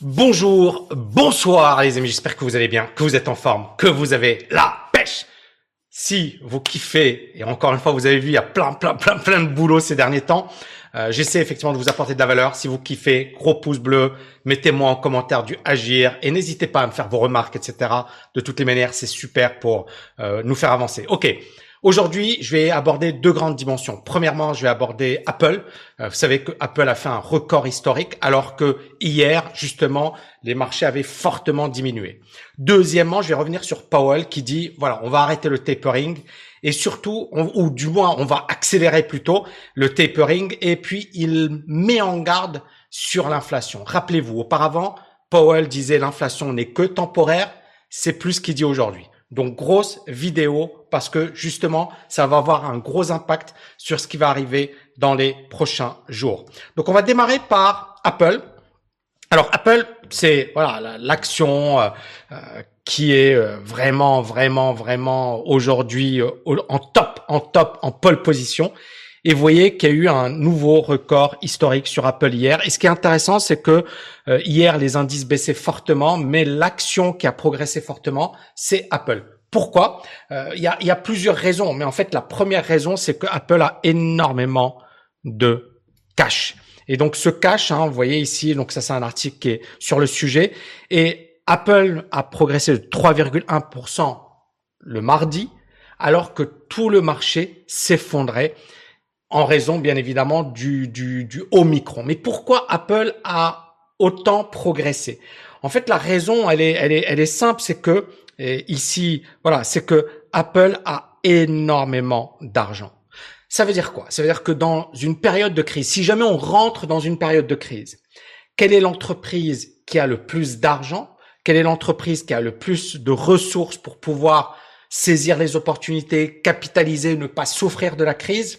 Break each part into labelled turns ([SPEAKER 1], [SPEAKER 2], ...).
[SPEAKER 1] Bonjour, bonsoir les amis, j'espère que vous allez bien, que vous êtes en forme, que vous avez la pêche. Si vous kiffez, et encore une fois vous avez vu, il y a plein, plein, plein, plein de boulot ces derniers temps, euh, j'essaie effectivement de vous apporter de la valeur. Si vous kiffez, gros pouce bleu, mettez-moi en commentaire du agir et n'hésitez pas à me faire vos remarques, etc. De toutes les manières, c'est super pour euh, nous faire avancer. Ok. Aujourd'hui, je vais aborder deux grandes dimensions. Premièrement, je vais aborder Apple. Euh, vous savez que Apple a fait un record historique alors que hier, justement, les marchés avaient fortement diminué. Deuxièmement, je vais revenir sur Powell qui dit, voilà, on va arrêter le tapering et surtout, ou du moins, on va accélérer plutôt le tapering et puis il met en garde sur l'inflation. Rappelez-vous, auparavant, Powell disait l'inflation n'est que temporaire, c'est plus ce qu'il dit aujourd'hui. Donc grosse vidéo parce que justement, ça va avoir un gros impact sur ce qui va arriver dans les prochains jours. Donc on va démarrer par Apple. Alors Apple, c'est voilà l'action euh, euh, qui est euh, vraiment, vraiment, vraiment aujourd'hui en top, en top, en pole position. Et vous voyez qu'il y a eu un nouveau record historique sur Apple hier. Et ce qui est intéressant, c'est que euh, hier, les indices baissaient fortement, mais l'action qui a progressé fortement, c'est Apple. Pourquoi? Euh, Il y, a, y, a, plusieurs raisons, mais en fait, la première raison, c'est que Apple a énormément de cash. Et donc, ce cash, hein, vous voyez ici, donc ça, c'est un article qui est sur le sujet. Et Apple a progressé de 3,1% le mardi, alors que tout le marché s'effondrait en raison bien évidemment du, du, du Omicron. Mais pourquoi Apple a autant progressé? En fait, la raison, elle est, elle est, elle est simple, c'est que ici, voilà, c'est que Apple a énormément d'argent. Ça veut dire quoi? Ça veut dire que dans une période de crise, si jamais on rentre dans une période de crise, quelle est l'entreprise qui a le plus d'argent? Quelle est l'entreprise qui a le plus de ressources pour pouvoir saisir les opportunités, capitaliser, ne pas souffrir de la crise?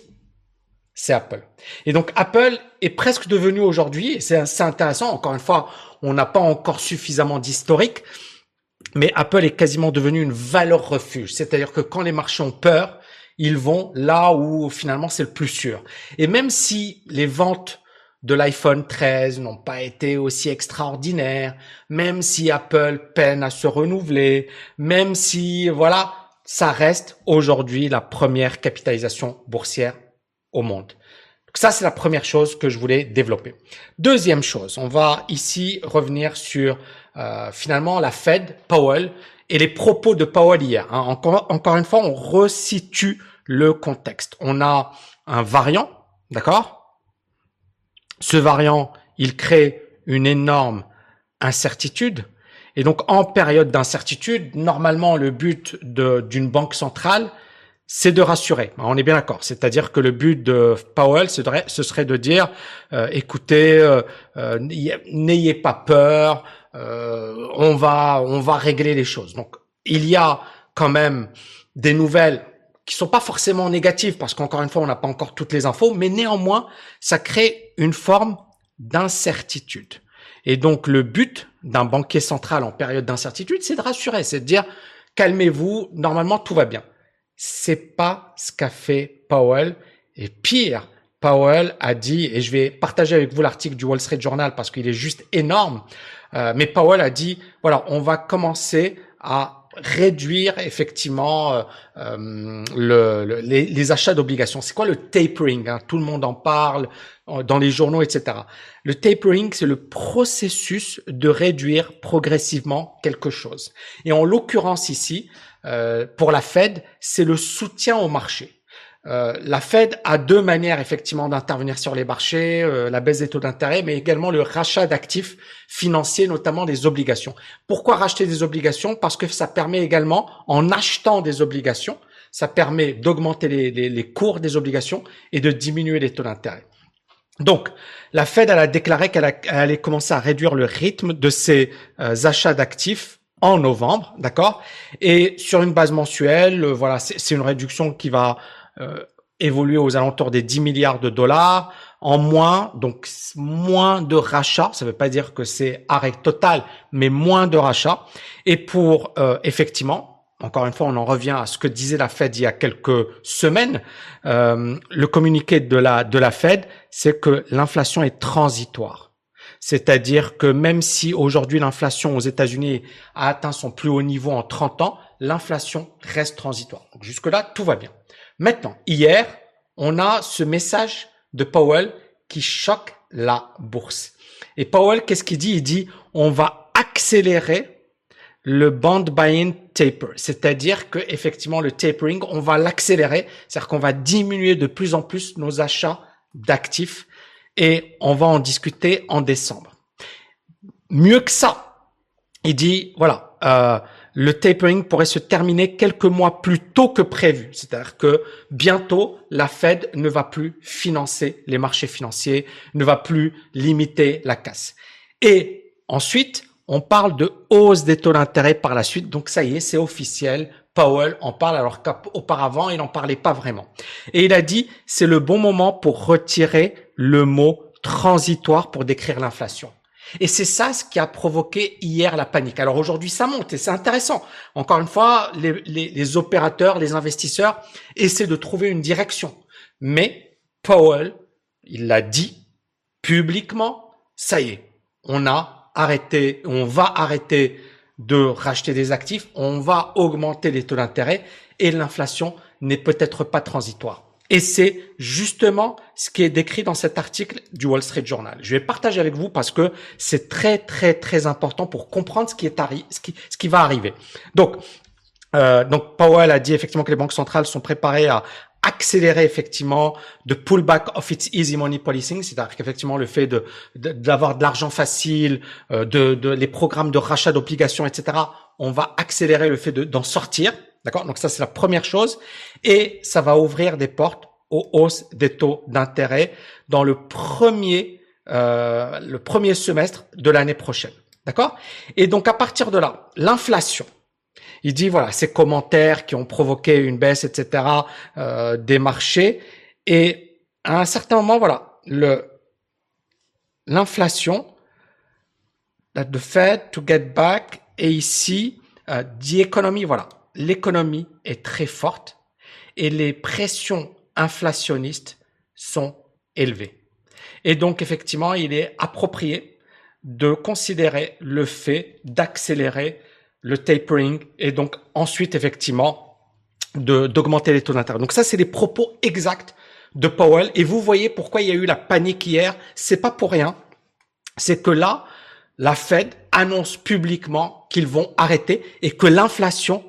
[SPEAKER 1] C'est Apple. Et donc Apple est presque devenu aujourd'hui, et c'est intéressant, encore une fois, on n'a pas encore suffisamment d'historique, mais Apple est quasiment devenu une valeur refuge. C'est-à-dire que quand les marchés ont peur, ils vont là où finalement c'est le plus sûr. Et même si les ventes de l'iPhone 13 n'ont pas été aussi extraordinaires, même si Apple peine à se renouveler, même si, voilà, ça reste aujourd'hui la première capitalisation boursière au monde. Donc ça, c'est la première chose que je voulais développer. Deuxième chose, on va ici revenir sur euh, finalement la Fed, Powell, et les propos de Powell hier. Hein. Encore, encore une fois, on resitue le contexte. On a un variant, d'accord? Ce variant, il crée une énorme incertitude. Et donc, en période d'incertitude, normalement, le but d'une banque centrale, c'est de rassurer. On est bien d'accord. C'est-à-dire que le but de Powell, ce serait de dire, euh, écoutez, euh, euh, n'ayez pas peur, on va, on va régler les choses. Donc, il y a quand même des nouvelles qui sont pas forcément négatives parce qu'encore une fois, on n'a pas encore toutes les infos, mais néanmoins, ça crée une forme d'incertitude. Et donc, le but d'un banquier central en période d'incertitude, c'est de rassurer, c'est de dire, calmez-vous, normalement, tout va bien. C'est pas ce qu'a fait Powell. Et pire, Powell a dit, et je vais partager avec vous l'article du Wall Street Journal parce qu'il est juste énorme, euh, mais Powell a dit, voilà, on va commencer à réduire effectivement euh, euh le, les, les, achats d'obligations. C'est quoi le tapering hein? Tout le monde en parle dans les journaux, etc. Le tapering, c'est le processus de réduire progressivement quelque chose. Et en l'occurrence ici, euh, pour la Fed, c'est le soutien au marché. Euh, la Fed a deux manières effectivement d'intervenir sur les marchés, euh, la baisse des taux d'intérêt, mais également le rachat d'actifs financiers, notamment des obligations. Pourquoi racheter des obligations? Parce que ça permet également, en achetant des obligations, ça permet d'augmenter les, cours des obligations et de diminuer les taux d'intérêt. Donc, la Fed a déclaré qu'elle allait commencer à réduire le rythme de ses achats d'actifs en novembre, d'accord? Et sur une base mensuelle, euh, voilà, c'est une réduction qui va euh, évoluer aux alentours des 10 milliards de dollars en moins, donc moins de rachats. Ça ne veut pas dire que c'est arrêt total, mais moins de rachats. Et pour euh, effectivement, encore une fois, on en revient à ce que disait la Fed il y a quelques semaines. le communiqué de la de la Fed, c'est que l'inflation est transitoire. c'est-à-dire que même si aujourd'hui l'inflation aux États-Unis a atteint son plus haut niveau en 30 ans, l'inflation reste transitoire. Jusque-là, tout va bien. Maintenant, hier, on a ce message de Powell qui choque la bourse. Et Powell, qu'est-ce qu'il dit? Il dit on va accélérer le bond buying taper, c'est-à-dire que effectivement le tapering, on va l'accélérer, c'est-à-dire qu'on va diminuer de plus en plus nos achats d'actifs et on va en discuter en décembre. Mieux que ça, il dit voilà, euh, le tapering pourrait se terminer quelques mois plus tôt que prévu. C'est-à-dire que bientôt, la Fed ne va plus financer les marchés financiers, ne va plus limiter la casse. Et ensuite, on parle de hausse des taux d'intérêt par la suite. Donc ça y est, c'est officiel. Powell en parle alors qu'auparavant, il n'en parlait pas vraiment. Et il a dit, c'est le bon moment pour retirer le mot transitoire pour décrire l'inflation. Et c'est ça ce qui a provoqué hier la panique. Alors aujourd'hui, ça monte et c'est intéressant. Encore une fois, les, opérateurs, les investisseurs essaient de trouver une direction. Mais Powell, il l'a dit publiquement, ça y est, on a arrêté, on va arrêter de racheter des actifs, on va augmenter les taux d'intérêt et l'inflation n'est peut-être pas transitoire. Et c'est justement ce qui est décrit dans cet article du Wall Street Journal. Je vais partager avec vous parce que c'est très très très important pour comprendre ce qui est ce qui, ce qui va arriver. Donc euh, donc Powell a dit effectivement que les banques centrales sont préparées à accélérer effectivement de pullback of its easy money policing, c'est-à-dire qu'effectivement le fait de d'avoir de, l'argent facile, euh, de, de les programmes de rachat d'obligations, etc. On va accélérer le fait d'en sortir D'accord? Donc ça, c'est la première chose. Et ça va ouvrir des portes aux hausses des taux d'intérêt dans le premier, euh, le premier semestre de l'année prochaine. D'accord? Et donc à partir de là, l'inflation. Il dit voilà ces commentaires qui ont provoqué une baisse, etc. Euh, des marchés. Et à un certain moment, voilà, le l'inflation, the Fed to get back, et ici, euh, the economy, voilà, l'économie est très forte et les pressions inflationnistes sont élevées. Et donc, effectivement, il est approprié de considérer le fait d'accélérer le tapering et donc ensuite, effectivement, d'augmenter les taux d'intérêt. Donc ça, c'est les propos exacts de Powell. Et vous voyez pourquoi il y a eu la panique hier. C'est pas pour rien. C'est que là, la Fed annonce publiquement qu'ils vont arrêter et que l'inflation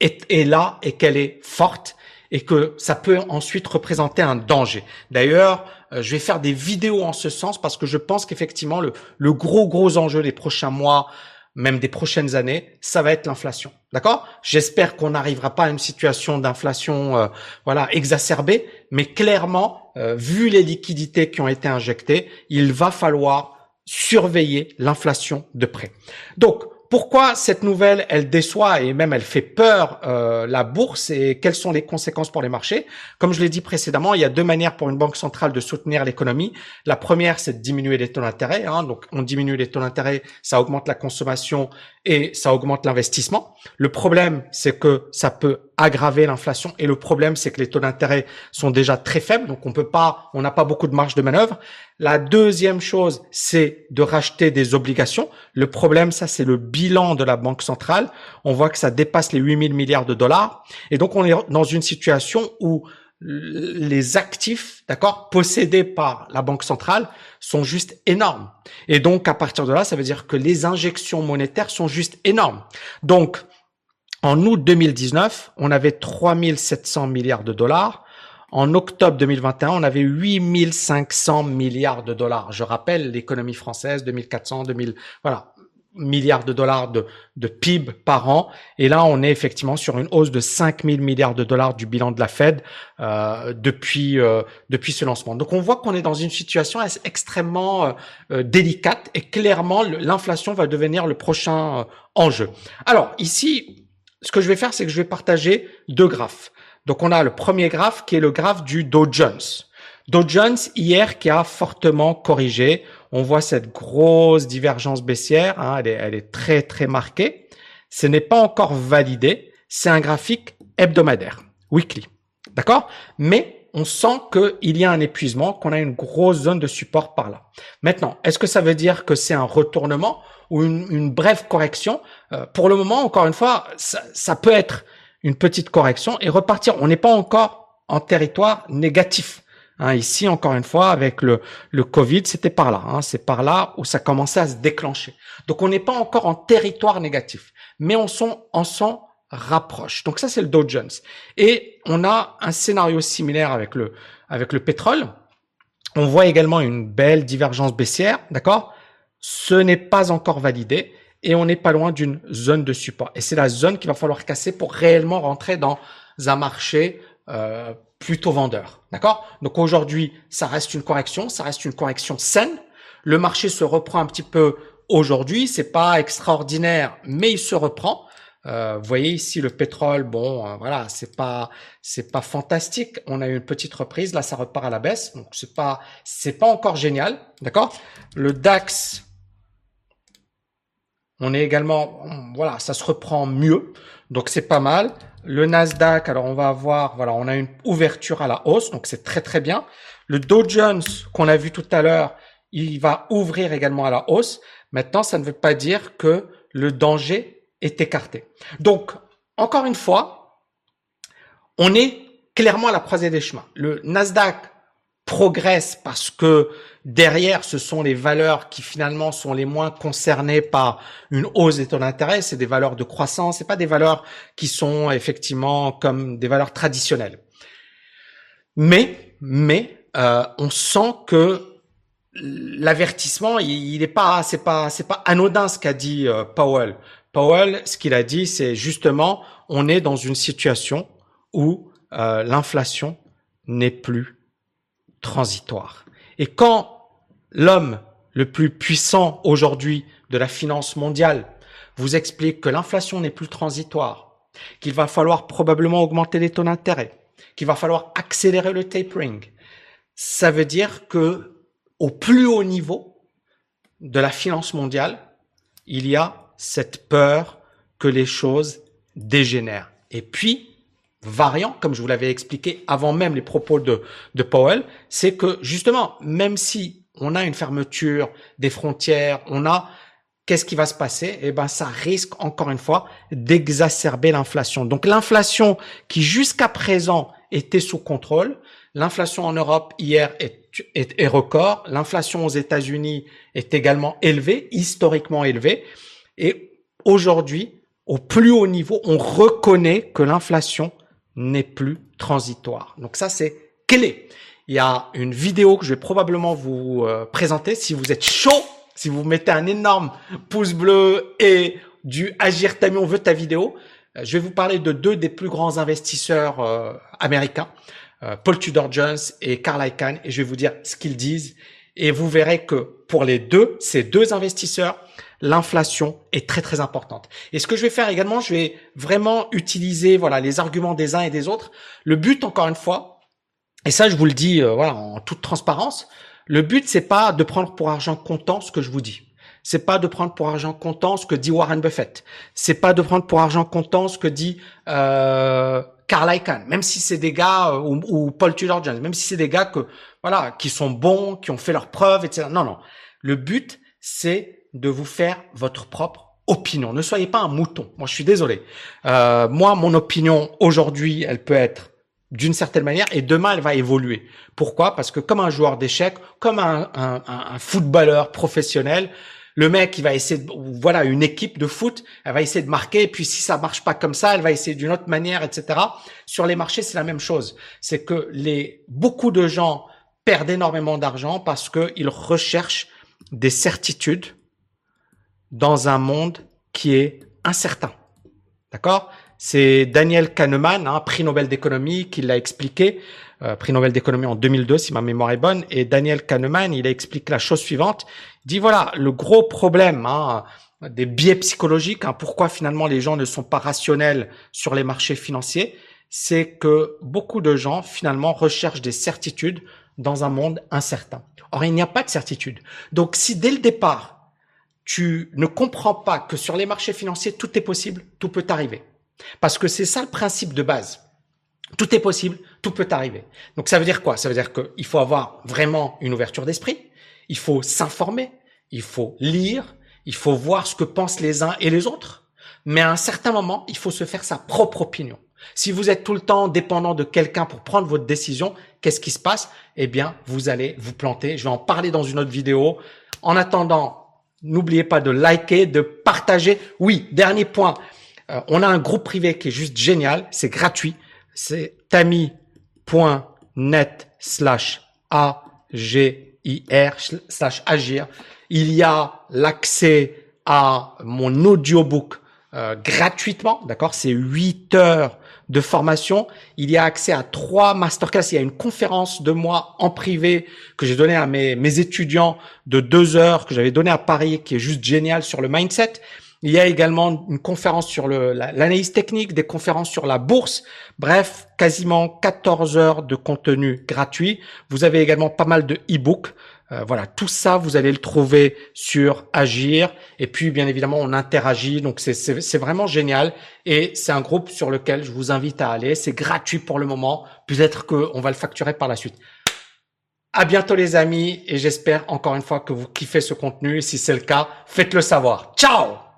[SPEAKER 1] est, là et qu'elle est forte et que ça peut ensuite représenter un danger. D'ailleurs, euh, je vais faire des vidéos en ce sens parce que je pense qu'effectivement le, le gros gros enjeu des prochains mois, même des prochaines années, ça va être l'inflation. D'accord? J'espère qu'on n'arrivera pas à une situation d'inflation euh, voilà exacerbée, mais clairement, euh, vu les liquidités qui ont été injectées, il va falloir surveiller l'inflation de près. Donc, pourquoi cette nouvelle, elle déçoit et même elle fait peur euh, la bourse et quelles sont les conséquences pour les marchés? Comme je l'ai dit précédemment, il y a deux manières pour une banque centrale de soutenir l'économie. La première, c'est de diminuer les taux d'intérêt. Hein. Donc, on diminue les taux d'intérêt, ça augmente la consommation et ça augmente l'investissement. Le problème, c'est que ça peut aggraver l'inflation et le problème, c'est que les taux d'intérêt sont déjà très faibles, donc on peut pas, on n'a pas beaucoup de marge de manœuvre. La deuxième chose, c'est de racheter des obligations. Le problème, ça, c'est le bilan de la Banque centrale. On voit que ça dépasse les 8000 milliards de dollars. Et donc, on est dans une situation où les actifs, d'accord, possédés par la Banque centrale sont juste énormes. Et donc, à partir de là, ça veut dire que les injections monétaires sont juste énormes. Donc, en août 2019, on avait 3700 milliards de dollars. En octobre 2021, on avait 8500 milliards de dollars. Je rappelle l'économie française, 2400, 2000, voilà, milliards de dollars de, de PIB par an. Et là, on est effectivement sur une hausse de 5000 milliards de dollars du bilan de la Fed euh, depuis euh, depuis ce lancement. Donc, on voit qu'on est dans une situation extrêmement euh, euh, délicate et clairement, l'inflation va devenir le prochain euh, enjeu. Alors ici, ce que je vais faire, c'est que je vais partager deux graphes. Donc on a le premier graphe qui est le graphe du Dow Jones. Dow Jones hier qui a fortement corrigé. On voit cette grosse divergence baissière, hein, elle, est, elle est très très marquée. Ce n'est pas encore validé, c'est un graphique hebdomadaire, weekly. D'accord? Mais on sent qu'il y a un épuisement, qu'on a une grosse zone de support par là. Maintenant, est-ce que ça veut dire que c'est un retournement ou une, brève correction? Euh, Pour le moment, encore une fois, ça, peut être une petite correction et repartir. On n'est pas encore en territoire négatif. Hein, ici, encore une fois, avec le, Covid, c'était par là. Hein, c'est par là où ça commençait à se déclencher. Donc, on n'est pas encore en territoire négatif, mais on s'en rapproche. Donc ça, c'est le Dow Jones. Et on a un scénario similaire avec le avec le pétrole. On voit également une belle divergence baissière, d'accord? Ce n'est pas encore validé et on n'est pas loin d'une zone de support. Et c'est la zone qu'il va falloir casser pour réellement rentrer dans un marché euh, plutôt vendeur. D'accord? Donc aujourd'hui, ça reste une correction, ça reste une correction saine. Le marché se reprend un petit peu aujourd'hui, c'est pas extraordinaire, mais il se reprend. Euh, vous voyez ici le pétrole, bon, euh, voilà, c'est pas, c'est pas fantastique. On a eu une petite reprise, là, ça repart à la baisse, donc c'est pas, c'est pas encore génial, d'accord? Le DAX, on est également, voilà, ça se reprend mieux, donc c'est pas mal. Le Nasdaq, alors on va avoir, voilà, on a une ouverture à la hausse, donc c'est très très bien. Le Dow Jones qu'on a vu tout à l'heure, il va ouvrir également à la hausse. Maintenant, ça ne veut pas dire que le danger est écarté. Donc, encore une fois, on est clairement à la croisée des chemins. Le Nasdaq progresse parce que derrière, ce sont les valeurs qui finalement sont les moins concernées par une hausse des taux d'intérêt. C'est des valeurs de croissance, c'est pas des valeurs qui sont effectivement comme des valeurs traditionnelles. Mais, mais, euh, on sent que l'avertissement, il n'est pas, c'est pas, c'est pas anodin ce qu'a dit euh, Powell. Powell, ce qu'il a dit, c'est justement, on est dans une situation où euh, l'inflation n'est plus transitoire. Et quand l'homme le plus puissant aujourd'hui de la finance mondiale vous explique que l'inflation n'est plus transitoire, qu'il va falloir probablement augmenter les taux d'intérêt, qu'il va falloir accélérer le tapering, ça veut dire que au plus haut niveau de la finance mondiale, il y a cette peur que les choses dégénèrent. Et puis, variant, comme je vous l'avais expliqué avant même les propos de, de Powell, c'est que justement, même si on a une fermeture des frontières, on a qu'est-ce qui va se passer? Eh ben, ça risque encore une fois d'exacerber l'inflation. Donc, l'inflation qui jusqu'à présent était sous contrôle, l'inflation en Europe hier est, est, est record, l'inflation aux États-Unis est également élevée, historiquement élevée, et aujourd'hui, au plus haut niveau, on reconnaît que l'inflation n'est plus transitoire. Donc ça, c'est clé. Il y a une vidéo que je vais probablement vous euh, présenter. Si vous êtes chaud, si vous mettez un énorme pouce bleu et du Agir Tamion veut ta vidéo, euh, je vais vous parler de deux des plus grands investisseurs euh, américains, Paul Tudor Jones et Carl Icahn, et je vais vous dire ce qu'ils disent. Et vous verrez que pour les deux, ces deux investisseurs, l'inflation est très très importante. Et ce que je vais faire également, je vais vraiment utiliser voilà les arguments des uns et des autres. Le but, encore une fois, et ça je vous le dis euh, voilà en toute transparence, le but c'est pas de prendre pour argent comptant ce que je vous dis. C'est pas de prendre pour argent comptant ce que dit Warren Buffett. C'est pas de prendre pour argent comptant ce que dit euh, Carl Icahn, même si c'est des gars euh, ou, ou, Paul Tudor Jones, même si c'est des gars que voilà qui sont bons, qui ont fait leurs preuves, etc. Non non. Le but c'est de vous faire votre propre opinion. Ne soyez pas un mouton. Moi, je suis désolé. Euh, moi, mon opinion aujourd'hui, elle peut être d'une certaine manière et demain, elle va évoluer. Pourquoi? Parce que comme un joueur d'échecs, comme un, un, footballeur professionnel, le mec, il va essayer de, voilà, une équipe de foot, elle va essayer de marquer, et puis si ça marche pas comme ça, elle va essayer d'une autre manière, etc. Sur les marchés, c'est la même chose. C'est que les, beaucoup de gens perdent énormément d'argent parce qu'ils recherchent des certitudes, dans un monde qui est incertain. D'accord? C'est Daniel Kahneman, hein, prix Nobel d'économie, qui l'a expliqué, euh, prix Nobel d'économie en 2002, si ma mémoire est bonne. Et Daniel Kahneman, il explique la chose suivante. Il dit voilà, le gros problème hein, des biais psychologiques, hein, pourquoi finalement les gens ne sont pas rationnels sur les marchés financiers, c'est que beaucoup de gens finalement recherchent des certitudes dans un monde incertain. Or, il n'y a pas de certitude. Donc, si dès le départ, tu ne comprends pas que sur les marchés financiers, tout est possible, tout peut arriver. Parce que c'est ça le principe de base. Tout est possible, tout peut arriver. Donc ça veut dire quoi? Ça veut dire qu'il faut avoir vraiment une ouverture d'esprit, il faut s'informer, il faut lire, il faut voir ce que pensent les uns et les autres, mais à un certain moment, il faut se faire sa propre opinion. Si vous êtes tout le temps dépendant de quelqu'un pour prendre votre décision, qu'est-ce qui se passe? Eh bien, vous allez vous planter. Je vais en parler dans une autre vidéo. En attendant, n'oubliez pas de liker, de partager. Oui, dernier point. Euh, on a un groupe privé qui est juste génial. C'est gratuit. C'est tami.net slash A-G-I-R slash agir. Il y a l'accès à mon audiobook euh, gratuitement, d'accord? C'est 8 heures de formation. Il y a accès à trois masterclass. Il y a une conférence de moi en privé que j'ai donné à mes, mes étudiants de deux heures que j'avais donné à Paris, qui est juste génial sur le mindset. Il y a également une conférence sur l'analyse technique, des conférences sur la bourse. Bref, quasiment 14 heures de contenu gratuit. Vous avez également pas mal de e-books. Euh, voilà, tout ça, vous allez le trouver sur Agir. Et puis, bien évidemment, on interagit. Donc, c'est vraiment génial. Et c'est un groupe sur lequel je vous invite à aller. C'est gratuit pour le moment. Peut-être qu'on va le facturer par la suite. À bientôt, les amis. Et j'espère encore une fois que vous kiffez ce contenu. Si c'est le cas, faites-le savoir. Ciao